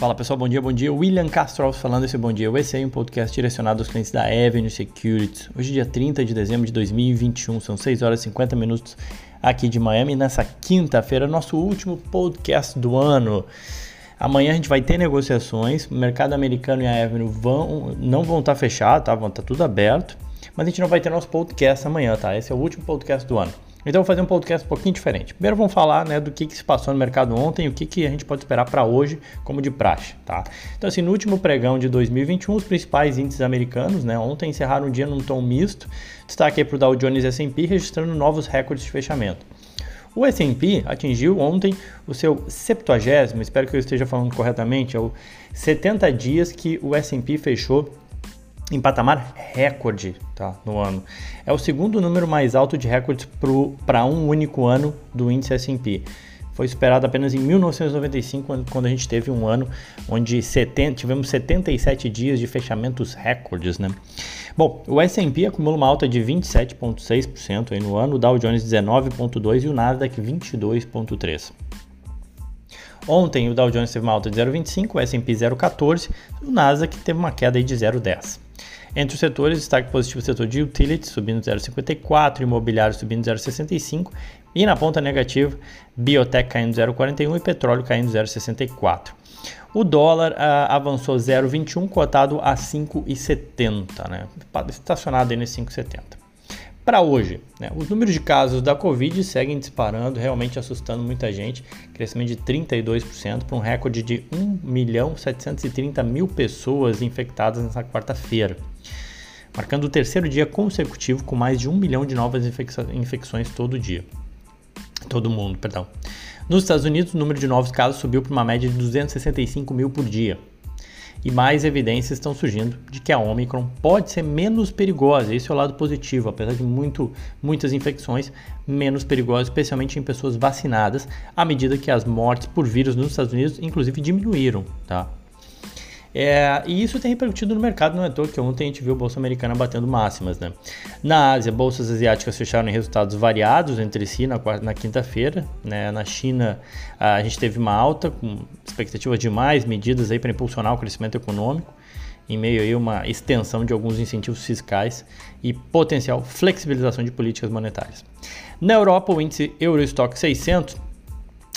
Fala pessoal, bom dia, bom dia. William Castro falando esse bom dia. É um podcast direcionado aos clientes da Avenue Securities. Hoje, dia 30 de dezembro de 2021, são 6 horas e 50 minutos aqui de Miami. Nessa quinta-feira, nosso último podcast do ano. Amanhã a gente vai ter negociações. O mercado americano e a Avenue vão, não vão estar fechados, tá? Vão estar tudo aberto. Mas a gente não vai ter nosso podcast amanhã, tá? Esse é o último podcast do ano. Então, vou fazer um podcast um pouquinho diferente. Primeiro, vamos falar né, do que, que se passou no mercado ontem e o que, que a gente pode esperar para hoje, como de praxe. Tá? Então, assim, no último pregão de 2021, os principais índices americanos né, ontem encerraram o dia num tom misto. Destaque para o Dow Jones e S&P registrando novos recordes de fechamento. O S&P atingiu ontem o seu 70, espero que eu esteja falando corretamente, é o 70 dias que o S&P fechou em patamar recorde tá, no ano. É o segundo número mais alto de recordes para um único ano do índice S&P. Foi superado apenas em 1995, quando a gente teve um ano onde 70, tivemos 77 dias de fechamentos recordes. Né? Bom, o S&P acumula uma alta de 27,6% no ano, o Dow Jones 19,2% e o Nasdaq 22,3%. Ontem o Dow Jones teve uma alta de 0,25, o S&P 0,14, o Nasdaq teve uma queda de 0,10. Entre os setores, destaque positivo o setor de utilities, subindo 0,54, imobiliário subindo 0,65 e na ponta negativa, biotech caindo 0,41 e petróleo caindo 0,64. O dólar ah, avançou 0,21, cotado a 5,70, né? estacionado aí nesse 5,70 para hoje. Né? Os números de casos da Covid seguem disparando, realmente assustando muita gente. Crescimento de 32% para um recorde de 1 milhão 730 mil pessoas infectadas nessa quarta-feira. Marcando o terceiro dia consecutivo com mais de 1 milhão de novas infecções todo dia. Todo mundo, perdão. Nos Estados Unidos, o número de novos casos subiu para uma média de 265 mil por dia e mais evidências estão surgindo de que a Omicron pode ser menos perigosa. Esse é o lado positivo, apesar de muito, muitas infecções, menos perigosa, especialmente em pessoas vacinadas, à medida que as mortes por vírus nos Estados Unidos, inclusive, diminuíram. Tá? É, e isso tem repercutido no mercado, não é toa que ontem a gente viu a Bolsa Americana batendo máximas. Né? Na Ásia, bolsas asiáticas fecharam em resultados variados entre si na, na quinta-feira. Né? Na China, a gente teve uma alta, com expectativas de mais medidas para impulsionar o crescimento econômico, em meio a uma extensão de alguns incentivos fiscais e potencial flexibilização de políticas monetárias. Na Europa, o índice Eurostock 600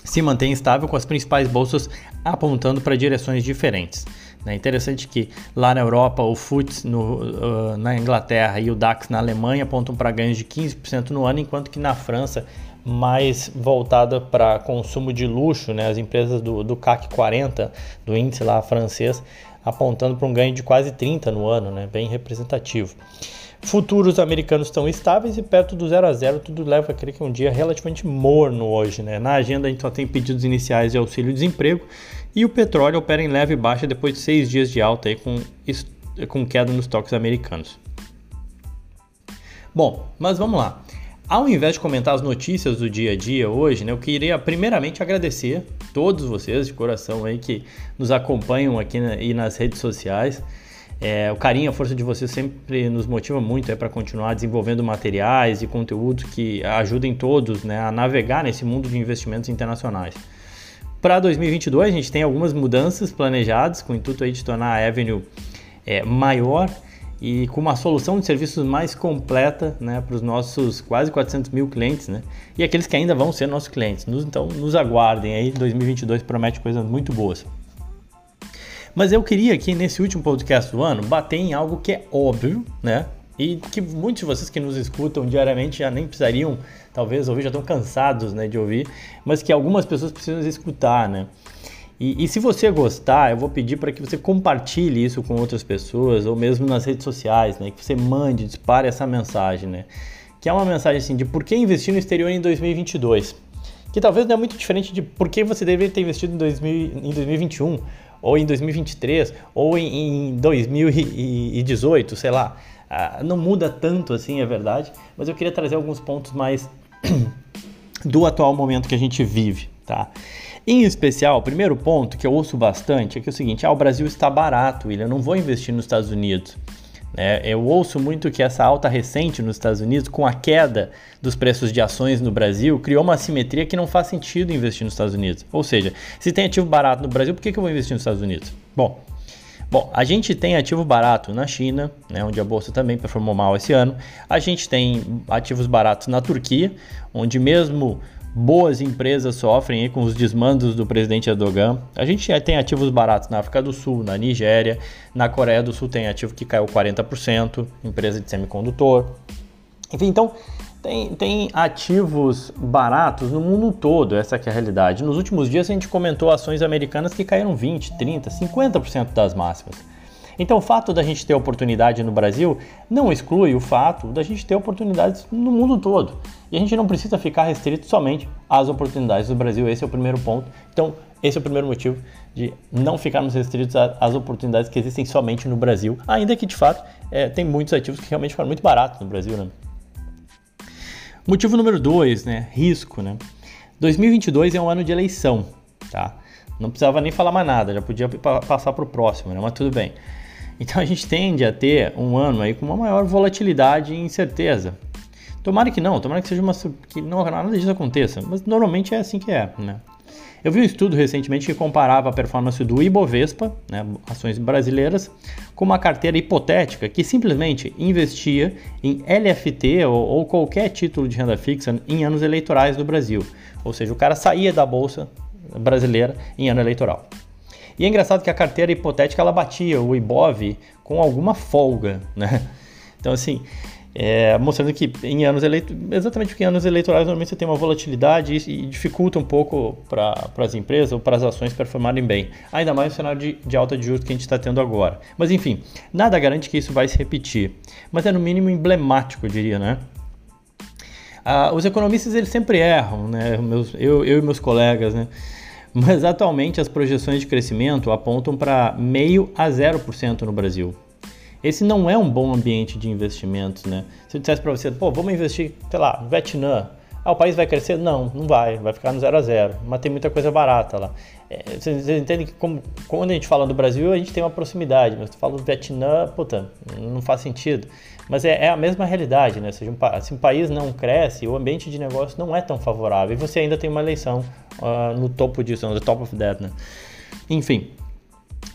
se mantém estável, com as principais bolsas apontando para direções diferentes. É interessante que lá na Europa o FTSE no, uh, na Inglaterra e o DAX na Alemanha apontam para ganhos de 15% no ano, enquanto que na França mais voltada para consumo de luxo, né? as empresas do, do CAC 40, do índice lá francês, apontando para um ganho de quase 30% no ano, né? bem representativo. Futuros americanos estão estáveis e perto do 0 a 0, tudo leva a crer que é um dia relativamente morno hoje. Né? Na agenda a gente só tem pedidos iniciais de auxílio-desemprego e o petróleo opera em leve baixa depois de seis dias de alta aí com, com queda nos toques americanos. Bom, mas vamos lá. Ao invés de comentar as notícias do dia a dia hoje, né, eu queria primeiramente agradecer todos vocês de coração aí que nos acompanham aqui na, e nas redes sociais. É, o carinho, a força de vocês sempre nos motiva muito é, para continuar desenvolvendo materiais e conteúdos que ajudem todos né, a navegar nesse mundo de investimentos internacionais. Para 2022, a gente tem algumas mudanças planejadas com o intuito aí de tornar a Avenue é, maior e com uma solução de serviços mais completa né, para os nossos quase 400 mil clientes né, e aqueles que ainda vão ser nossos clientes. Nos, então, nos aguardem aí, 2022 promete coisas muito boas. Mas eu queria aqui nesse último podcast do ano bater em algo que é óbvio, né? E que muitos de vocês que nos escutam diariamente já nem precisariam, talvez, ouvir, já estão cansados né, de ouvir, mas que algumas pessoas precisam escutar, né? E, e se você gostar, eu vou pedir para que você compartilhe isso com outras pessoas, ou mesmo nas redes sociais, né? Que você mande, dispare essa mensagem, né? Que é uma mensagem assim de por que investir no exterior em 2022. Que talvez não é muito diferente de por que você deveria ter investido em, 2000, em 2021, ou em 2023, ou em, em 2018, sei lá. Ah, não muda tanto assim, é verdade, mas eu queria trazer alguns pontos mais do atual momento que a gente vive, tá? Em especial, o primeiro ponto que eu ouço bastante é que é o seguinte: ah, o Brasil está barato, William, eu não vou investir nos Estados Unidos. É, eu ouço muito que essa alta recente nos Estados Unidos, com a queda dos preços de ações no Brasil, criou uma assimetria que não faz sentido investir nos Estados Unidos. Ou seja, se tem ativo barato no Brasil, por que, que eu vou investir nos Estados Unidos? Bom, Bom, a gente tem ativo barato na China, né, onde a bolsa também performou mal esse ano. A gente tem ativos baratos na Turquia, onde mesmo boas empresas sofrem com os desmandos do presidente Erdogan. A gente tem ativos baratos na África do Sul, na Nigéria, na Coreia do Sul tem ativo que caiu 40%, empresa de semicondutor. Enfim, então tem, tem ativos baratos no mundo todo, essa é a realidade. Nos últimos dias a gente comentou ações americanas que caíram 20, 30, 50% das máximas. Então, o fato da gente ter oportunidade no Brasil não exclui o fato da gente ter oportunidades no mundo todo. E a gente não precisa ficar restrito somente às oportunidades do Brasil. Esse é o primeiro ponto. Então, esse é o primeiro motivo de não ficarmos restritos às oportunidades que existem somente no Brasil, ainda que de fato é, tem muitos ativos que realmente ficaram muito baratos no Brasil. Né? Motivo número dois, né? Risco, né? 2022 é um ano de eleição, tá? Não precisava nem falar mais nada, já podia passar para o próximo, né? Mas tudo bem. Então a gente tende a ter um ano aí com uma maior volatilidade e incerteza. Tomara que não, tomara que seja uma que não nada disso aconteça, mas normalmente é assim que é, né? Eu vi um estudo recentemente que comparava a performance do Ibovespa, né, ações brasileiras, com uma carteira hipotética que simplesmente investia em LFT ou, ou qualquer título de renda fixa em anos eleitorais do Brasil. Ou seja, o cara saía da bolsa brasileira em ano eleitoral. E é engraçado que a carteira hipotética ela batia o IBOV com alguma folga, né? Então assim, é, mostrando que em anos eleitorais, exatamente porque em anos eleitorais normalmente você tem uma volatilidade e, e dificulta um pouco para as empresas ou para as ações performarem bem. Ainda mais no cenário de, de alta de juros que a gente está tendo agora. Mas enfim, nada garante que isso vai se repetir. Mas é no mínimo emblemático, eu diria, né? Ah, os economistas eles sempre erram, né? Meus, eu, eu e meus colegas, né? Mas atualmente as projeções de crescimento apontam para meio a 0% no Brasil. Esse não é um bom ambiente de investimentos, né? Se eu dissesse para você, pô, vamos investir, sei lá, Vietnã, ah, o país vai crescer? Não, não vai, vai ficar no zero a zero, mas tem muita coisa barata lá. É, vocês, vocês, entendem que como, quando a gente fala do Brasil, a gente tem uma proximidade, mas tu fala do Vietnã, puta, não faz sentido. Mas é, é a mesma realidade, né? Ou seja, um, se um país não cresce, o ambiente de negócio não é tão favorável e você ainda tem uma eleição uh, no topo disso, no top of that, né? Enfim,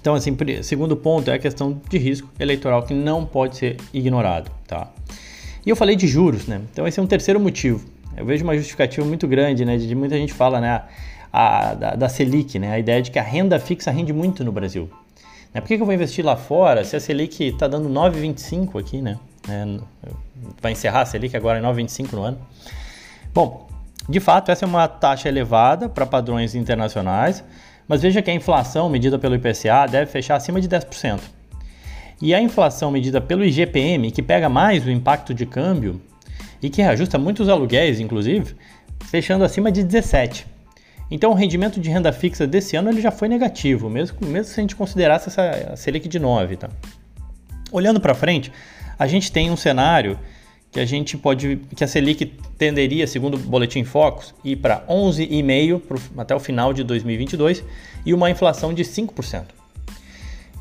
então, assim, segundo ponto é a questão de risco eleitoral que não pode ser ignorado, tá? E eu falei de juros, né? Então, esse é um terceiro motivo. Eu vejo uma justificativa muito grande, né? De, muita gente fala, né? A, da, da, Selic, né? A ideia de que a renda fixa rende muito no Brasil. Né? Por que, que eu vou investir lá fora se a Selic está dando 9,25 aqui, né? É, vai encerrar a Selic agora em 9,25 no ano. Bom, de fato, essa é uma taxa elevada para padrões internacionais, mas veja que a inflação medida pelo IPCA deve fechar acima de 10%. E a inflação medida pelo IGPM, que pega mais o impacto de câmbio e que reajusta muitos aluguéis, inclusive, fechando acima de 17%. Então o rendimento de renda fixa desse ano ele já foi negativo, mesmo, mesmo se a gente considerasse essa Selic de 9. Tá? Olhando para frente, a gente tem um cenário que a gente pode, que a Selic tenderia, segundo o boletim Focus, ir para 11,5 até o final de 2022 e uma inflação de 5%.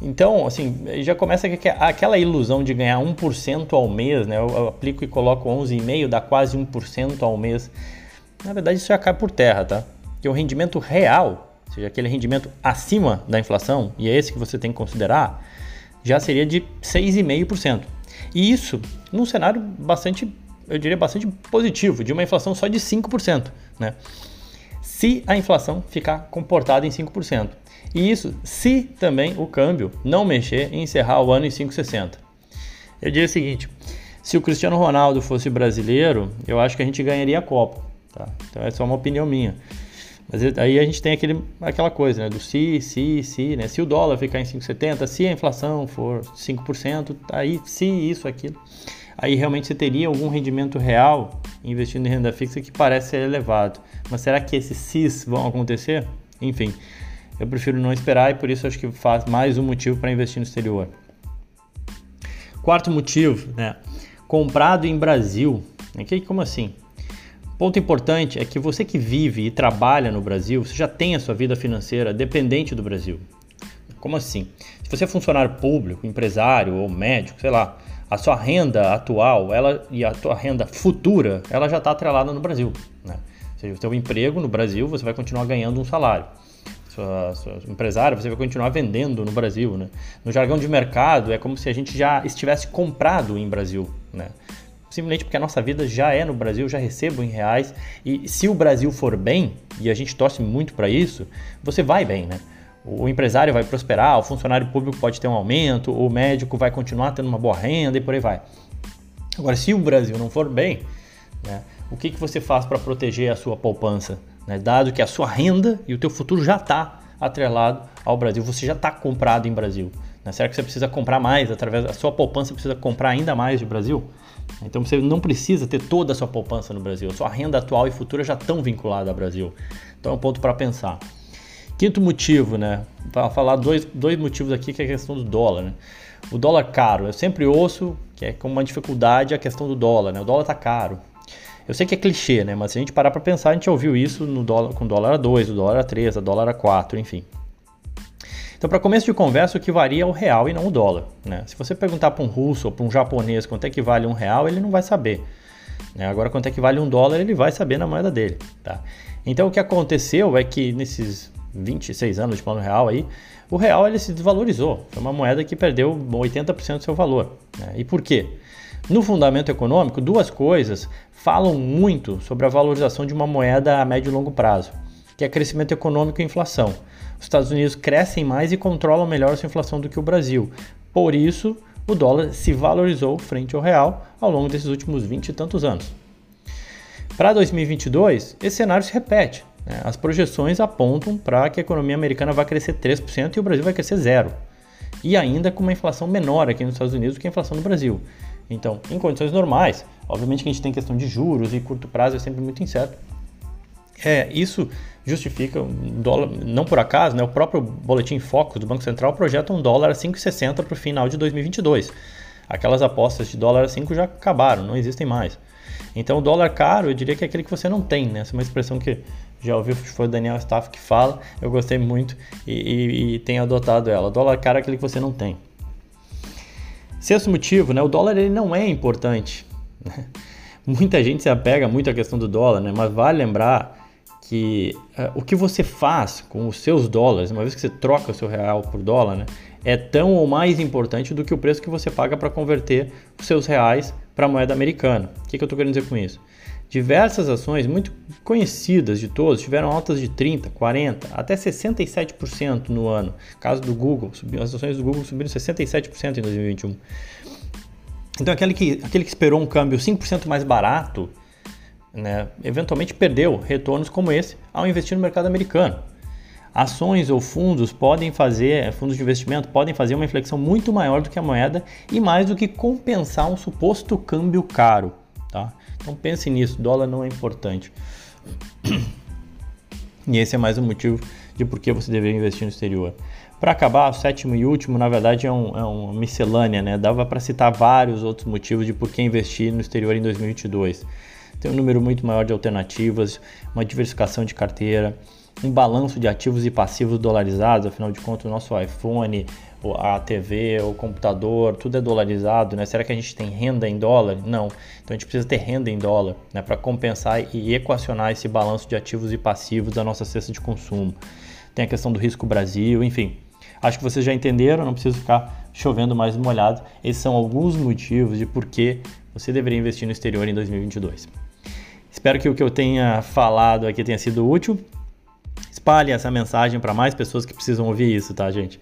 Então, assim, já começa aquela ilusão de ganhar 1% ao mês, né? Eu aplico e coloco 11,5, dá quase 1% ao mês. Na verdade, isso já cai por terra, tá? Que o rendimento real, ou seja, aquele rendimento acima da inflação, e é esse que você tem que considerar, já seria de 6,5%. E isso num cenário bastante, eu diria, bastante positivo, de uma inflação só de 5%. Né? Se a inflação ficar comportada em 5%. E isso se também o câmbio não mexer e encerrar o ano em 5,60. Eu diria o seguinte: se o Cristiano Ronaldo fosse brasileiro, eu acho que a gente ganharia a Copa. Tá? Então é só uma opinião minha. Mas aí a gente tem aquele, aquela coisa, né? Do se, se, se, né? Se o dólar ficar em 5,70, se a inflação for 5%, aí se isso, aquilo. Aí realmente você teria algum rendimento real investindo em renda fixa que parece ser elevado. Mas será que esses CIS vão acontecer? Enfim, eu prefiro não esperar e por isso acho que faz mais um motivo para investir no exterior. Quarto motivo, né? Comprado em Brasil. Como assim? Ponto importante é que você que vive e trabalha no Brasil, você já tem a sua vida financeira dependente do Brasil. Como assim? Se você é funcionário público, empresário ou médico, sei lá, a sua renda atual ela, e a sua renda futura, ela já está atrelada no Brasil. Né? Ou seja, o seu emprego no Brasil, você vai continuar ganhando um salário. Sua, sua empresário, você vai continuar vendendo no Brasil. Né? No jargão de mercado, é como se a gente já estivesse comprado em Brasil. Né? simplesmente porque a nossa vida já é no Brasil, já recebo em reais e se o Brasil for bem, e a gente torce muito para isso, você vai bem, né? o empresário vai prosperar, o funcionário público pode ter um aumento, o médico vai continuar tendo uma boa renda e por aí vai. Agora, se o Brasil não for bem, né, o que, que você faz para proteger a sua poupança? Né? Dado que a sua renda e o teu futuro já está atrelado ao Brasil, você já está comprado em Brasil. Né? Será que você precisa comprar mais através da sua poupança? Precisa comprar ainda mais de Brasil? Então você não precisa ter toda a sua poupança no Brasil. A sua renda atual e futura já estão vinculadas ao Brasil. Então é um ponto para pensar. Quinto motivo, né? Vou falar dois, dois motivos aqui, que é a questão do dólar, né? O dólar caro, eu sempre ouço que é como uma dificuldade a questão do dólar, né? O dólar tá caro. Eu sei que é clichê, né? Mas se a gente parar para pensar, a gente ouviu isso no dólar, com dólar a 2, o dólar a 3, a dólar a 4, enfim. Então, para começo de conversa, o que varia é o real e não o dólar. Né? Se você perguntar para um russo ou para um japonês quanto é que vale um real, ele não vai saber. Né? Agora, quanto é que vale um dólar, ele vai saber na moeda dele. Tá? Então, o que aconteceu é que nesses 26 anos de plano real aí, o real ele se desvalorizou. Foi uma moeda que perdeu 80% do seu valor. Né? E por quê? No fundamento econômico, duas coisas falam muito sobre a valorização de uma moeda a médio e longo prazo, que é crescimento econômico e inflação. Os Estados Unidos crescem mais e controlam melhor sua inflação do que o Brasil. Por isso, o dólar se valorizou frente ao real ao longo desses últimos 20 e tantos anos. Para 2022, esse cenário se repete. Né? As projeções apontam para que a economia americana vai crescer 3% e o Brasil vai crescer zero. E ainda com uma inflação menor aqui nos Estados Unidos do que a inflação no Brasil. Então, em condições normais, obviamente que a gente tem questão de juros e curto prazo é sempre muito incerto. É, isso justifica um dólar, não por acaso, né, o próprio boletim Focus do Banco Central projeta um dólar a 5,60 para o final de 2022. Aquelas apostas de dólar a 5 já acabaram, não existem mais. Então, o dólar caro, eu diria que é aquele que você não tem, né? Essa é uma expressão que já ouviu, foi o Daniel Staff que fala, eu gostei muito e, e, e tenho adotado ela. O dólar caro é aquele que você não tem. Sexto motivo, né? O dólar ele não é importante. Muita gente se apega muito à questão do dólar, né? Mas vale lembrar que uh, o que você faz com os seus dólares, uma vez que você troca o seu real por dólar, né, é tão ou mais importante do que o preço que você paga para converter os seus reais para a moeda americana. O que, que eu estou querendo dizer com isso? Diversas ações muito conhecidas de todos tiveram altas de 30%, 40%, até 67% no ano. Caso do Google, as ações do Google subiram 67% em 2021. Então aquele que, aquele que esperou um câmbio 5% mais barato né, eventualmente perdeu retornos como esse ao investir no mercado americano. Ações ou fundos podem fazer, fundos de investimento podem fazer uma inflexão muito maior do que a moeda e mais do que compensar um suposto câmbio caro. Tá? Então pense nisso, dólar não é importante. E esse é mais um motivo de por que você deveria investir no exterior. Para acabar, o sétimo e último, na verdade, é, um, é uma miscelânea, né? Dava para citar vários outros motivos de por que investir no exterior em 2022 tem um número muito maior de alternativas, uma diversificação de carteira, um balanço de ativos e passivos dolarizados, afinal de contas o nosso iPhone, a TV, o computador, tudo é dolarizado, né? Será que a gente tem renda em dólar? Não. Então a gente precisa ter renda em dólar, né, para compensar e equacionar esse balanço de ativos e passivos da nossa cesta de consumo. Tem a questão do risco Brasil, enfim. Acho que vocês já entenderam, não preciso ficar chovendo mais molhado. Esses são alguns motivos de por que você deveria investir no exterior em 2022. Espero que o que eu tenha falado aqui tenha sido útil. Espalhe essa mensagem para mais pessoas que precisam ouvir isso, tá, gente?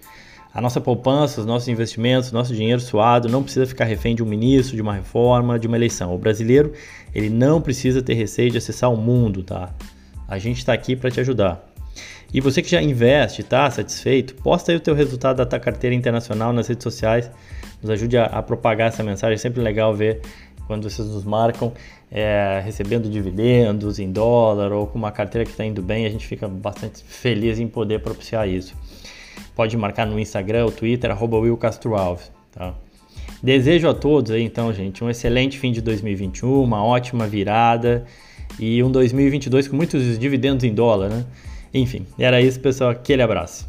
A nossa poupança, os nossos investimentos, nosso dinheiro suado não precisa ficar refém de um ministro, de uma reforma, de uma eleição. O brasileiro, ele não precisa ter receio de acessar o mundo, tá? A gente está aqui para te ajudar. E você que já investe, tá satisfeito, posta aí o teu resultado da tua carteira internacional nas redes sociais. Nos ajude a, a propagar essa mensagem. É sempre legal ver quando vocês nos marcam é, recebendo dividendos em dólar ou com uma carteira que está indo bem, a gente fica bastante feliz em poder propiciar isso. Pode marcar no Instagram ou Twitter, arroba Will Castro Alves. Tá? Desejo a todos aí, então, gente, um excelente fim de 2021, uma ótima virada e um 2022 com muitos dividendos em dólar, né? Enfim, era isso, pessoal. Aquele abraço.